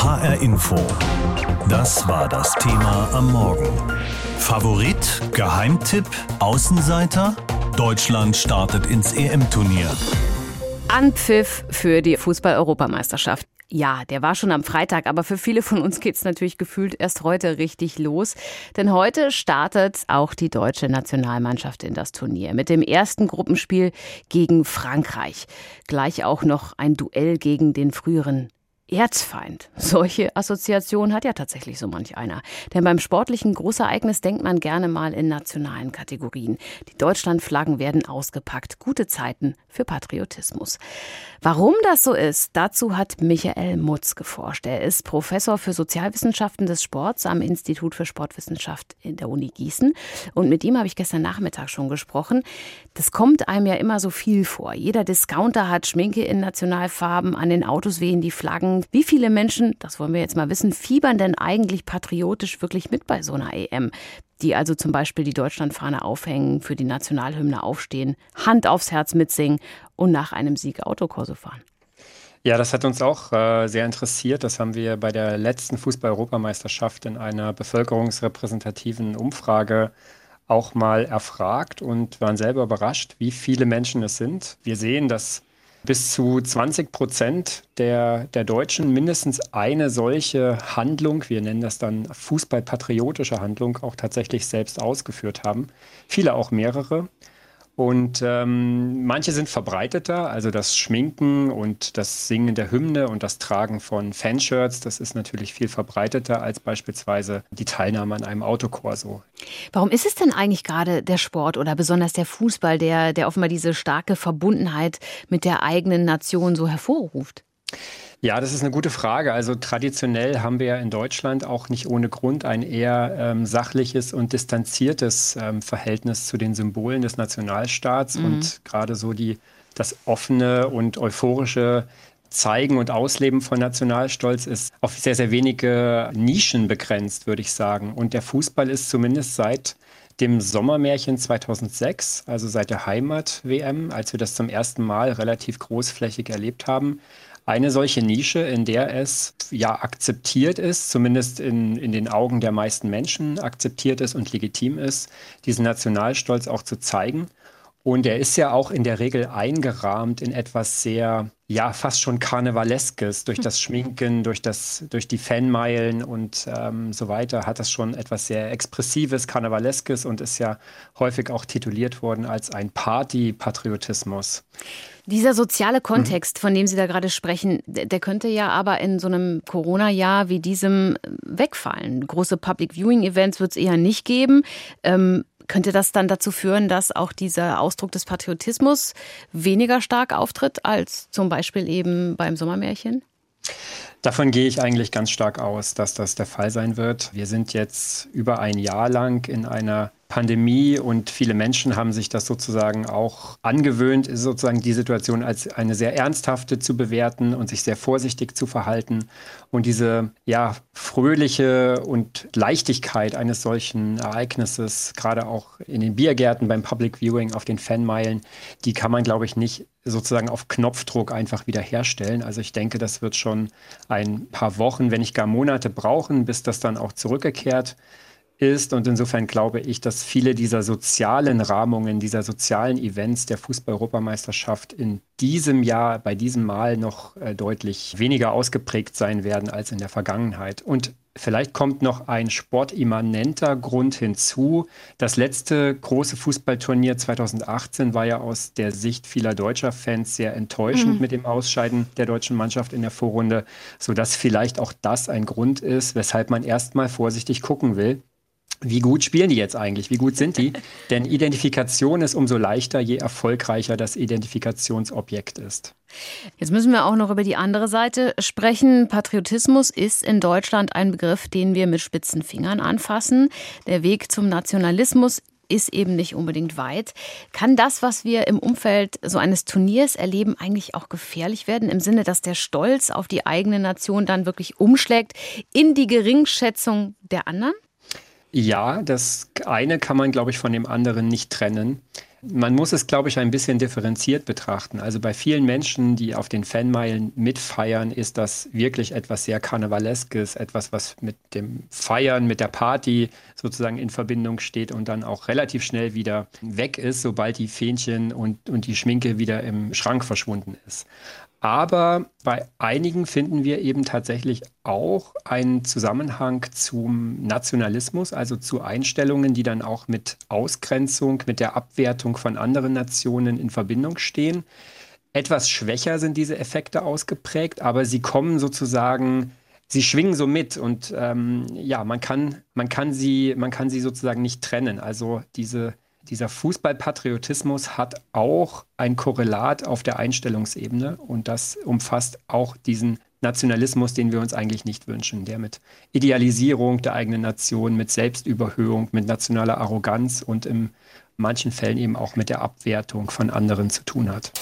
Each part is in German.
HR Info. Das war das Thema am Morgen. Favorit, Geheimtipp, Außenseiter? Deutschland startet ins EM-Turnier. Anpfiff für die Fußball-Europameisterschaft. Ja, der war schon am Freitag, aber für viele von uns geht's natürlich gefühlt erst heute richtig los. Denn heute startet auch die deutsche Nationalmannschaft in das Turnier mit dem ersten Gruppenspiel gegen Frankreich. Gleich auch noch ein Duell gegen den früheren Erzfeind. Solche Assoziationen hat ja tatsächlich so manch einer. Denn beim sportlichen Großereignis denkt man gerne mal in nationalen Kategorien. Die Deutschlandflaggen werden ausgepackt. Gute Zeiten für Patriotismus. Warum das so ist, dazu hat Michael Mutz geforscht. Er ist Professor für Sozialwissenschaften des Sports am Institut für Sportwissenschaft in der Uni Gießen. Und mit ihm habe ich gestern Nachmittag schon gesprochen. Das kommt einem ja immer so viel vor. Jeder Discounter hat Schminke in Nationalfarben, an den Autos wehen die Flaggen. Wie viele Menschen, das wollen wir jetzt mal wissen, fiebern denn eigentlich patriotisch wirklich mit bei so einer EM? die also zum Beispiel die Deutschlandfahne aufhängen, für die Nationalhymne aufstehen, Hand aufs Herz mitsingen und nach einem Sieg Autokorso fahren. Ja, das hat uns auch äh, sehr interessiert. Das haben wir bei der letzten Fußball-Europameisterschaft in einer bevölkerungsrepräsentativen Umfrage auch mal erfragt und waren selber überrascht, wie viele Menschen es sind. Wir sehen, dass bis zu 20 Prozent der, der Deutschen mindestens eine solche Handlung, wir nennen das dann fußballpatriotische Handlung, auch tatsächlich selbst ausgeführt haben. Viele auch mehrere. Und ähm, manche sind verbreiteter, also das Schminken und das Singen der Hymne und das Tragen von Fanshirts, das ist natürlich viel verbreiteter als beispielsweise die Teilnahme an einem Autokorso. Warum ist es denn eigentlich gerade der Sport oder besonders der Fußball, der, der offenbar diese starke Verbundenheit mit der eigenen Nation so hervorruft? Ja, das ist eine gute Frage. Also traditionell haben wir ja in Deutschland auch nicht ohne Grund ein eher ähm, sachliches und distanziertes ähm, Verhältnis zu den Symbolen des Nationalstaats mhm. und gerade so die, das offene und euphorische Zeigen und Ausleben von Nationalstolz ist auf sehr, sehr wenige Nischen begrenzt, würde ich sagen. Und der Fußball ist zumindest seit dem Sommermärchen 2006, also seit der Heimat-WM, als wir das zum ersten Mal relativ großflächig erlebt haben, eine solche Nische, in der es ja akzeptiert ist, zumindest in, in den Augen der meisten Menschen akzeptiert ist und legitim ist, diesen Nationalstolz auch zu zeigen. Und er ist ja auch in der Regel eingerahmt in etwas sehr, ja, fast schon Karnevaleskes. Durch das Schminken, durch, das, durch die Fanmeilen und ähm, so weiter hat das schon etwas sehr Expressives, Karnevaleskes und ist ja häufig auch tituliert worden als ein Party-Patriotismus. Dieser soziale Kontext, mhm. von dem Sie da gerade sprechen, der könnte ja aber in so einem Corona-Jahr wie diesem äh, wegfallen. Große Public Viewing Events wird es eher nicht geben. Ähm, könnte das dann dazu führen, dass auch dieser Ausdruck des Patriotismus weniger stark auftritt als zum Beispiel eben beim Sommermärchen? Davon gehe ich eigentlich ganz stark aus, dass das der Fall sein wird. Wir sind jetzt über ein Jahr lang in einer Pandemie und viele Menschen haben sich das sozusagen auch angewöhnt, sozusagen die Situation als eine sehr ernsthafte zu bewerten und sich sehr vorsichtig zu verhalten. Und diese ja fröhliche und Leichtigkeit eines solchen Ereignisses, gerade auch in den Biergärten beim Public Viewing auf den Fanmeilen, die kann man, glaube ich, nicht sozusagen auf Knopfdruck einfach wiederherstellen. Also ich denke, das wird schon ein paar Wochen, wenn nicht gar Monate brauchen, bis das dann auch zurückgekehrt ist. Und insofern glaube ich, dass viele dieser sozialen Rahmungen, dieser sozialen Events der Fußball-Europameisterschaft in diesem Jahr, bei diesem Mal noch äh, deutlich weniger ausgeprägt sein werden als in der Vergangenheit. Und Vielleicht kommt noch ein sportimmanenter Grund hinzu. Das letzte große Fußballturnier 2018 war ja aus der Sicht vieler deutscher Fans sehr enttäuschend mhm. mit dem Ausscheiden der deutschen Mannschaft in der Vorrunde, sodass vielleicht auch das ein Grund ist, weshalb man erstmal vorsichtig gucken will wie gut spielen die jetzt eigentlich? Wie gut sind die? Denn Identifikation ist umso leichter, je erfolgreicher das Identifikationsobjekt ist. Jetzt müssen wir auch noch über die andere Seite sprechen. Patriotismus ist in Deutschland ein Begriff, den wir mit spitzen Fingern anfassen. Der Weg zum Nationalismus ist eben nicht unbedingt weit. Kann das, was wir im Umfeld so eines Turniers erleben, eigentlich auch gefährlich werden, im Sinne, dass der Stolz auf die eigene Nation dann wirklich umschlägt in die Geringschätzung der anderen? Ja, das eine kann man, glaube ich, von dem anderen nicht trennen. Man muss es, glaube ich, ein bisschen differenziert betrachten. Also bei vielen Menschen, die auf den Fanmeilen mitfeiern, ist das wirklich etwas sehr Karnevaleskes, etwas, was mit dem Feiern, mit der Party sozusagen in Verbindung steht und dann auch relativ schnell wieder weg ist, sobald die Fähnchen und, und die Schminke wieder im Schrank verschwunden ist. Aber bei einigen finden wir eben tatsächlich auch einen Zusammenhang zum Nationalismus, also zu Einstellungen, die dann auch mit Ausgrenzung, mit der Abwertung von anderen Nationen in Verbindung stehen. Etwas schwächer sind diese Effekte ausgeprägt, aber sie kommen sozusagen, sie schwingen so mit und ähm, ja, man kann, man, kann sie, man kann sie sozusagen nicht trennen. Also diese dieser Fußballpatriotismus hat auch ein Korrelat auf der Einstellungsebene und das umfasst auch diesen Nationalismus, den wir uns eigentlich nicht wünschen, der mit Idealisierung der eigenen Nation, mit Selbstüberhöhung, mit nationaler Arroganz und in manchen Fällen eben auch mit der Abwertung von anderen zu tun hat.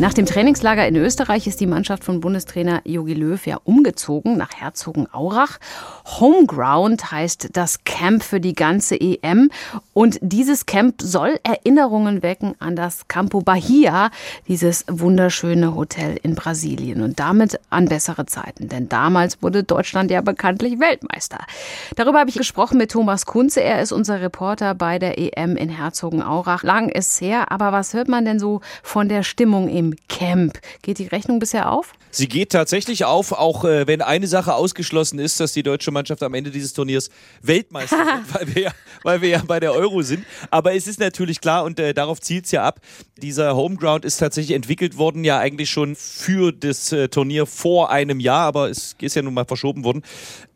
Nach dem Trainingslager in Österreich ist die Mannschaft von Bundestrainer Jogi Löw ja umgezogen nach Herzogenaurach. Homeground heißt das Camp für die ganze EM. Und dieses Camp soll Erinnerungen wecken an das Campo Bahia, dieses wunderschöne Hotel in Brasilien. Und damit an bessere Zeiten. Denn damals wurde Deutschland ja bekanntlich Weltmeister. Darüber habe ich gesprochen mit Thomas Kunze. Er ist unser Reporter bei der EM in Herzogenaurach. Lang ist her, aber was hört man denn so von der Stimmung im Camp. Geht die Rechnung bisher auf? Sie geht tatsächlich auf, auch äh, wenn eine Sache ausgeschlossen ist, dass die deutsche Mannschaft am Ende dieses Turniers Weltmeister wird, weil wir, ja, weil wir ja bei der Euro sind. Aber es ist natürlich klar und äh, darauf zielt es ja ab. Dieser Homeground ist tatsächlich entwickelt worden, ja eigentlich schon für das äh, Turnier vor einem Jahr, aber es ist ja nun mal verschoben worden,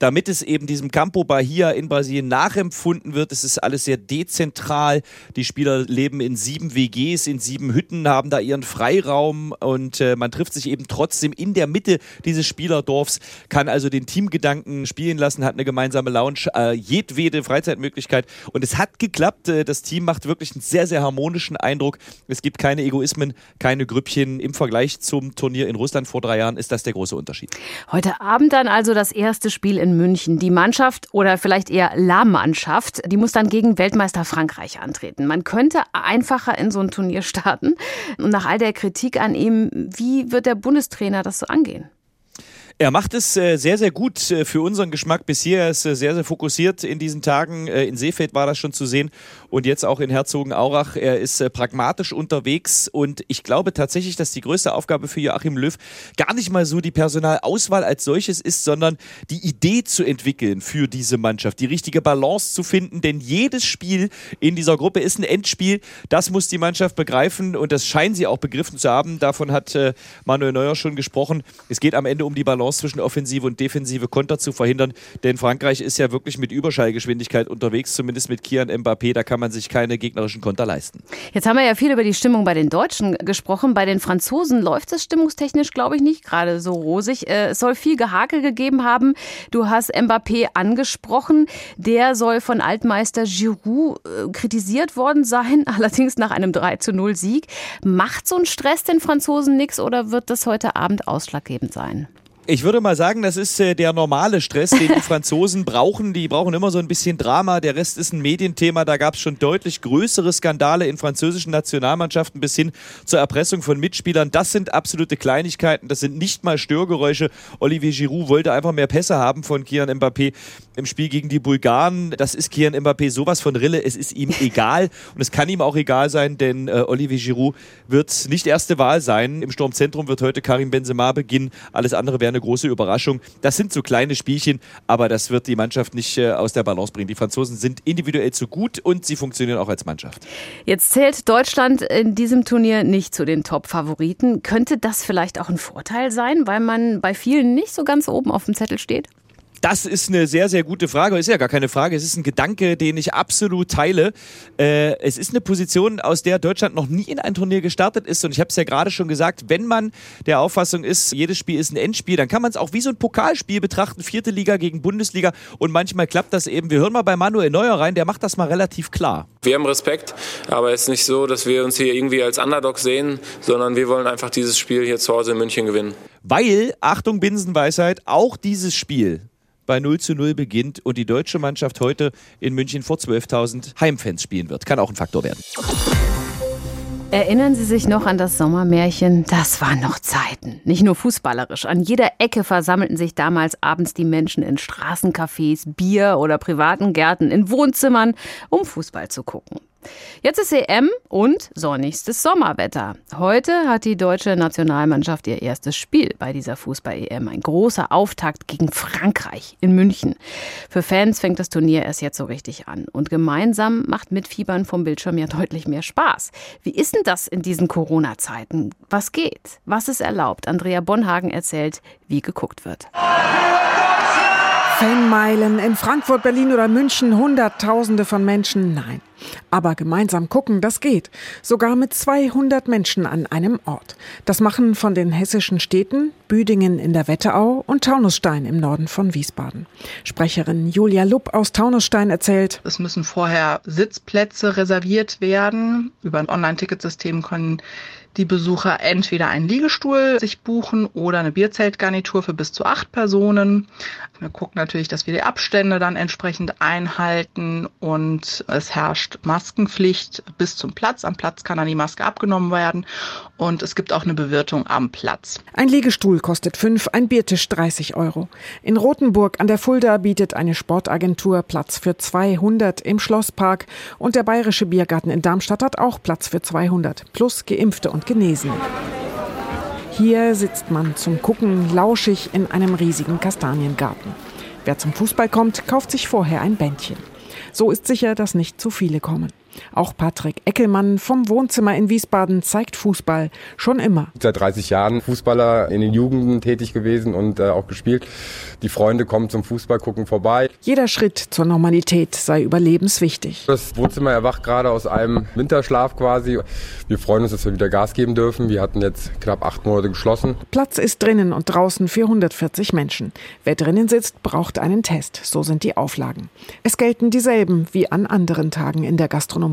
damit es eben diesem Campo Bahia in Brasilien nachempfunden wird. Es ist alles sehr dezentral. Die Spieler leben in sieben WGs, in sieben Hütten, haben da ihren Freiraum und äh, man trifft sich eben trotzdem in der Mitte dieses Spielerdorfs, kann also den Teamgedanken spielen lassen, hat eine gemeinsame Lounge, äh, jedwede Freizeitmöglichkeit und es hat geklappt. Äh, das Team macht wirklich einen sehr, sehr harmonischen Eindruck. Es gibt keine Egoismen, keine Grüppchen. Im Vergleich zum Turnier in Russland vor drei Jahren ist das der große Unterschied. Heute Abend dann also das erste Spiel in München. Die Mannschaft oder vielleicht eher La Mannschaft, die muss dann gegen Weltmeister Frankreich antreten. Man könnte einfacher in so ein Turnier starten. Und nach all der Kritik an ihm, wie wird der Bundestrainer das so angehen? Er macht es äh, sehr, sehr gut äh, für unseren Geschmack bisher. Er ist äh, sehr, sehr fokussiert in diesen Tagen. in Seefeld war das schon zu sehen und jetzt auch in Herzogenaurach. Er ist pragmatisch unterwegs und ich glaube tatsächlich, dass die größte Aufgabe für Joachim Löw gar nicht mal so die Personalauswahl als solches ist, sondern die Idee zu entwickeln für diese Mannschaft, die richtige Balance zu finden, denn jedes Spiel in dieser Gruppe ist ein Endspiel. Das muss die Mannschaft begreifen und das scheinen sie auch begriffen zu haben. Davon hat Manuel Neuer schon gesprochen. Es geht am Ende um die Balance Balance zwischen Offensive und Defensive Konter zu verhindern. Denn Frankreich ist ja wirklich mit Überschallgeschwindigkeit unterwegs, zumindest mit Kian Mbappé. Da kann man sich keine gegnerischen Konter leisten. Jetzt haben wir ja viel über die Stimmung bei den Deutschen gesprochen. Bei den Franzosen läuft es stimmungstechnisch, glaube ich, nicht gerade so rosig. Äh, es soll viel Gehakel gegeben haben. Du hast Mbappé angesprochen. Der soll von Altmeister Giroud äh, kritisiert worden sein, allerdings nach einem 3 zu 0 Sieg. Macht so ein Stress den Franzosen nichts oder wird das heute Abend ausschlaggebend sein? Ich würde mal sagen, das ist äh, der normale Stress, den die Franzosen brauchen. Die brauchen immer so ein bisschen Drama. Der Rest ist ein Medienthema. Da gab es schon deutlich größere Skandale in französischen Nationalmannschaften bis hin zur Erpressung von Mitspielern. Das sind absolute Kleinigkeiten. Das sind nicht mal Störgeräusche. Olivier Giroud wollte einfach mehr Pässe haben von Kian Mbappé im Spiel gegen die Bulgaren. Das ist Kian Mbappé sowas von Rille. Es ist ihm egal. Und es kann ihm auch egal sein, denn äh, Olivier Giroud wird nicht erste Wahl sein. Im Sturmzentrum wird heute Karim Benzema beginnen. Alles andere wäre eine große Überraschung. Das sind so kleine Spielchen, aber das wird die Mannschaft nicht äh, aus der Balance bringen. Die Franzosen sind individuell zu gut und sie funktionieren auch als Mannschaft. Jetzt zählt Deutschland in diesem Turnier nicht zu den Top-Favoriten. Könnte das vielleicht auch ein Vorteil sein, weil man bei vielen nicht so ganz oben auf dem Zettel steht? Das ist eine sehr, sehr gute Frage. Ist ja gar keine Frage. Es ist ein Gedanke, den ich absolut teile. Äh, es ist eine Position, aus der Deutschland noch nie in ein Turnier gestartet ist. Und ich habe es ja gerade schon gesagt, wenn man der Auffassung ist, jedes Spiel ist ein Endspiel, dann kann man es auch wie so ein Pokalspiel betrachten. Vierte Liga gegen Bundesliga. Und manchmal klappt das eben. Wir hören mal bei Manuel Neuer rein, der macht das mal relativ klar. Wir haben Respekt, aber es ist nicht so, dass wir uns hier irgendwie als Underdog sehen, sondern wir wollen einfach dieses Spiel hier zu Hause in München gewinnen. Weil, Achtung, Binsenweisheit, auch dieses Spiel bei 0 zu 0 beginnt und die deutsche Mannschaft heute in München vor 12.000 Heimfans spielen wird. Kann auch ein Faktor werden. Erinnern Sie sich noch an das Sommermärchen? Das waren noch Zeiten. Nicht nur fußballerisch. An jeder Ecke versammelten sich damals abends die Menschen in Straßencafés, Bier oder privaten Gärten, in Wohnzimmern, um Fußball zu gucken. Jetzt ist EM und sonnigstes Sommerwetter. Heute hat die deutsche Nationalmannschaft ihr erstes Spiel bei dieser Fußball-EM. Ein großer Auftakt gegen Frankreich in München. Für Fans fängt das Turnier erst jetzt so richtig an. Und gemeinsam macht Mitfiebern vom Bildschirm ja deutlich mehr Spaß. Wie ist denn das in diesen Corona-Zeiten? Was geht? Was ist erlaubt? Andrea Bonhagen erzählt, wie geguckt wird. Fanmeilen in Frankfurt, Berlin oder München, Hunderttausende von Menschen, nein. Aber gemeinsam gucken, das geht. Sogar mit 200 Menschen an einem Ort. Das machen von den hessischen Städten Büdingen in der Wetterau und Taunusstein im Norden von Wiesbaden. Sprecherin Julia Lupp aus Taunusstein erzählt, es müssen vorher Sitzplätze reserviert werden. Über ein Online-Ticketsystem können die Besucher entweder einen Liegestuhl sich buchen oder eine Bierzeltgarnitur für bis zu acht Personen. Wir gucken natürlich, dass wir die Abstände dann entsprechend einhalten und es herrscht Maskenpflicht bis zum Platz. Am Platz kann dann die Maske abgenommen werden und es gibt auch eine Bewirtung am Platz. Ein Liegestuhl kostet fünf, ein Biertisch 30 Euro. In Rothenburg an der Fulda bietet eine Sportagentur Platz für 200 im Schlosspark und der Bayerische Biergarten in Darmstadt hat auch Platz für 200 plus Geimpfte und Genesene. Hier sitzt man zum Gucken lauschig in einem riesigen Kastaniengarten. Wer zum Fußball kommt, kauft sich vorher ein Bändchen. So ist sicher, dass nicht zu viele kommen. Auch Patrick Eckelmann vom Wohnzimmer in Wiesbaden zeigt Fußball schon immer. Seit 30 Jahren Fußballer in den Jugenden tätig gewesen und äh, auch gespielt. Die Freunde kommen zum Fußball gucken vorbei. Jeder Schritt zur Normalität sei überlebenswichtig. Das Wohnzimmer erwacht gerade aus einem Winterschlaf quasi. Wir freuen uns, dass wir wieder Gas geben dürfen. Wir hatten jetzt knapp acht Monate geschlossen. Platz ist drinnen und draußen für 140 Menschen. Wer drinnen sitzt, braucht einen Test. So sind die Auflagen. Es gelten dieselben wie an anderen Tagen in der Gastronomie.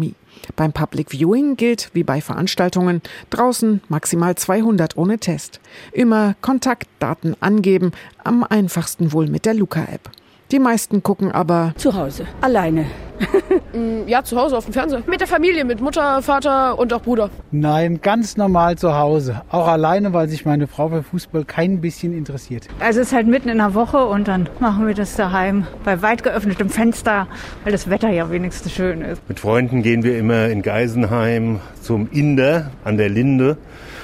Beim Public Viewing gilt, wie bei Veranstaltungen, draußen maximal 200 ohne Test. Immer Kontaktdaten angeben, am einfachsten wohl mit der Luca-App. Die meisten gucken aber zu Hause, alleine. Mm, ja, zu Hause auf dem Fernseher. Mit der Familie, mit Mutter, Vater und auch Bruder. Nein, ganz normal zu Hause. Auch alleine, weil sich meine Frau für Fußball kein bisschen interessiert. Also es ist halt mitten in der Woche und dann machen wir das daheim bei weit geöffnetem Fenster, weil das Wetter ja wenigstens schön ist. Mit Freunden gehen wir immer in Geisenheim zum Inder an der Linde.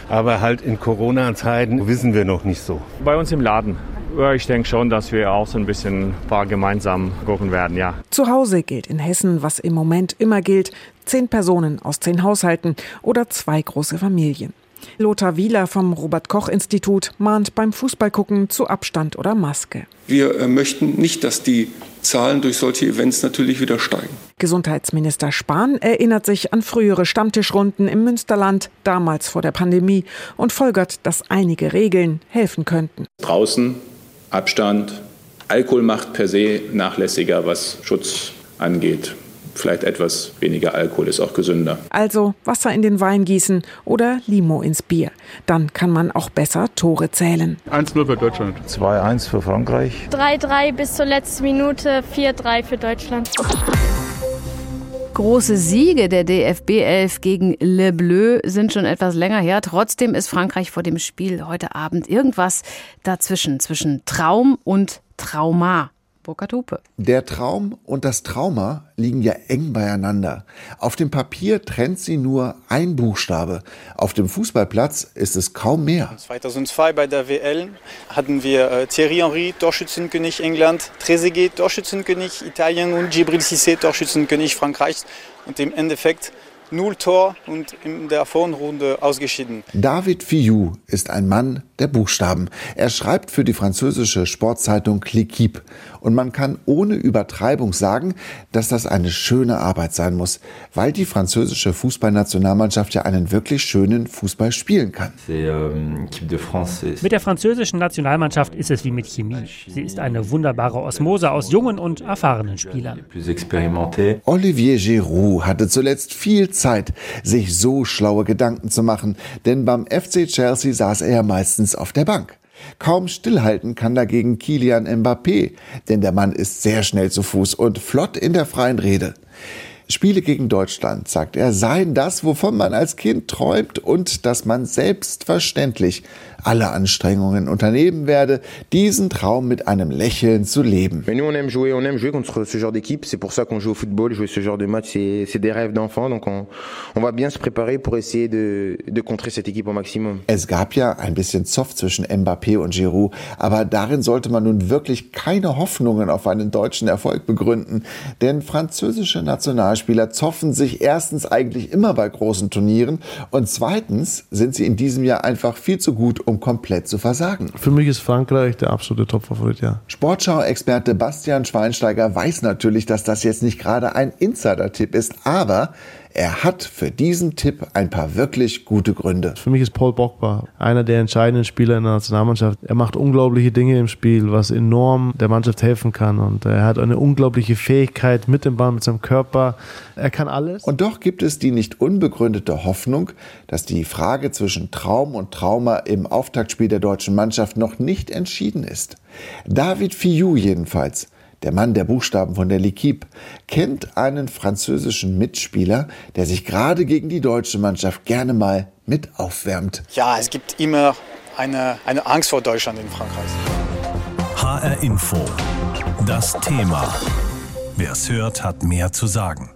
Aber halt in Corona-Zeiten wissen wir noch nicht so. Bei uns im Laden. Ja, ich denke schon, dass wir auch so ein bisschen ein paar gemeinsam gucken werden, ja. Zu Hause gilt in Hessen, was im Moment immer gilt, zehn Personen aus zehn Haushalten oder zwei große Familien. Lothar Wieler vom Robert-Koch-Institut mahnt beim Fußballgucken zu Abstand oder Maske. Wir äh, möchten nicht, dass die Zahlen durch solche Events natürlich wieder steigen. Gesundheitsminister Spahn erinnert sich an frühere Stammtischrunden im Münsterland, damals vor der Pandemie, und folgert, dass einige Regeln helfen könnten. Draußen Abstand, Alkohol macht per se nachlässiger, was Schutz angeht vielleicht etwas weniger Alkohol ist auch gesünder. Also Wasser in den Wein gießen oder Limo ins Bier. Dann kann man auch besser Tore zählen. 1-0 für Deutschland. 2-1 für Frankreich. 3-3 bis zur letzten Minute, 4-3 für Deutschland. Große Siege der DFB 11 gegen Le Bleu sind schon etwas länger her. Trotzdem ist Frankreich vor dem Spiel heute Abend irgendwas dazwischen, zwischen Traum und Trauma. Burkhard Hupe. Der Traum und das Trauma liegen ja eng beieinander. Auf dem Papier trennt sie nur ein Buchstabe. Auf dem Fußballplatz ist es kaum mehr. 2002 bei der WL hatten wir äh, Thierry Henry, Torschützenkönig England, Trezeguet, Torschützenkönig Italien und Gibril Cissé, Torschützenkönig Frankreichs. Und im Endeffekt null Tor und in der Vorrunde ausgeschieden. David Fillou ist ein Mann der Buchstaben. Er schreibt für die französische Sportzeitung L'Equipe. Und man kann ohne Übertreibung sagen, dass das eine schöne Arbeit sein muss, weil die französische Fußballnationalmannschaft ja einen wirklich schönen Fußball spielen kann. Euh, mit der französischen Nationalmannschaft ist es wie mit Chemie. Sie ist eine wunderbare Osmose aus jungen und erfahrenen Spielern. Olivier Giroud hatte zuletzt viel Zeit, sich so schlaue Gedanken zu machen, denn beim FC Chelsea saß er meistens auf der Bank. Kaum stillhalten kann dagegen Kilian Mbappé, denn der Mann ist sehr schnell zu Fuß und flott in der freien Rede. Spiele gegen Deutschland, sagt er, seien das, wovon man als Kind träumt und dass man selbstverständlich alle Anstrengungen unternehmen werde, diesen Traum mit einem Lächeln zu leben. Mais nous on aime jouer, on aime jouer contre ce genre d'équipe, c'est pour ça qu'on joue au football, jouer ce genre de match, c'est des rêves d'enfant, donc on, on va bien se préparer pour essayer de, de contrer cette équipe au maximum. Es gab ja ein bisschen Zoff zwischen Mbappé und Giroud, aber darin sollte man nun wirklich keine Hoffnungen auf einen deutschen Erfolg begründen, denn französische Nationalspieler zoffen sich erstens eigentlich immer bei großen Turnieren und zweitens sind sie in diesem Jahr einfach viel zu gut, um komplett zu versagen. Für mich ist Frankreich der absolute Topfavorit, ja. Sportschau-Experte Bastian Schweinsteiger weiß natürlich, dass das jetzt nicht gerade ein Insider-Tipp ist, aber er hat für diesen Tipp ein paar wirklich gute Gründe. Für mich ist Paul Pogba einer der entscheidenden Spieler in der Nationalmannschaft. Er macht unglaubliche Dinge im Spiel, was enorm der Mannschaft helfen kann. Und er hat eine unglaubliche Fähigkeit mit dem Ball, mit seinem Körper. Er kann alles. Und doch gibt es die nicht unbegründete Hoffnung, dass die Frage zwischen Traum und Trauma im Auftaktspiel der deutschen Mannschaft noch nicht entschieden ist. David Fiou jedenfalls der Mann der Buchstaben von der L'Equipe, kennt einen französischen Mitspieler, der sich gerade gegen die deutsche Mannschaft gerne mal mit aufwärmt. Ja, es gibt immer eine, eine Angst vor Deutschland in Frankreich. HR Info. Das Thema. Wer es hört, hat mehr zu sagen.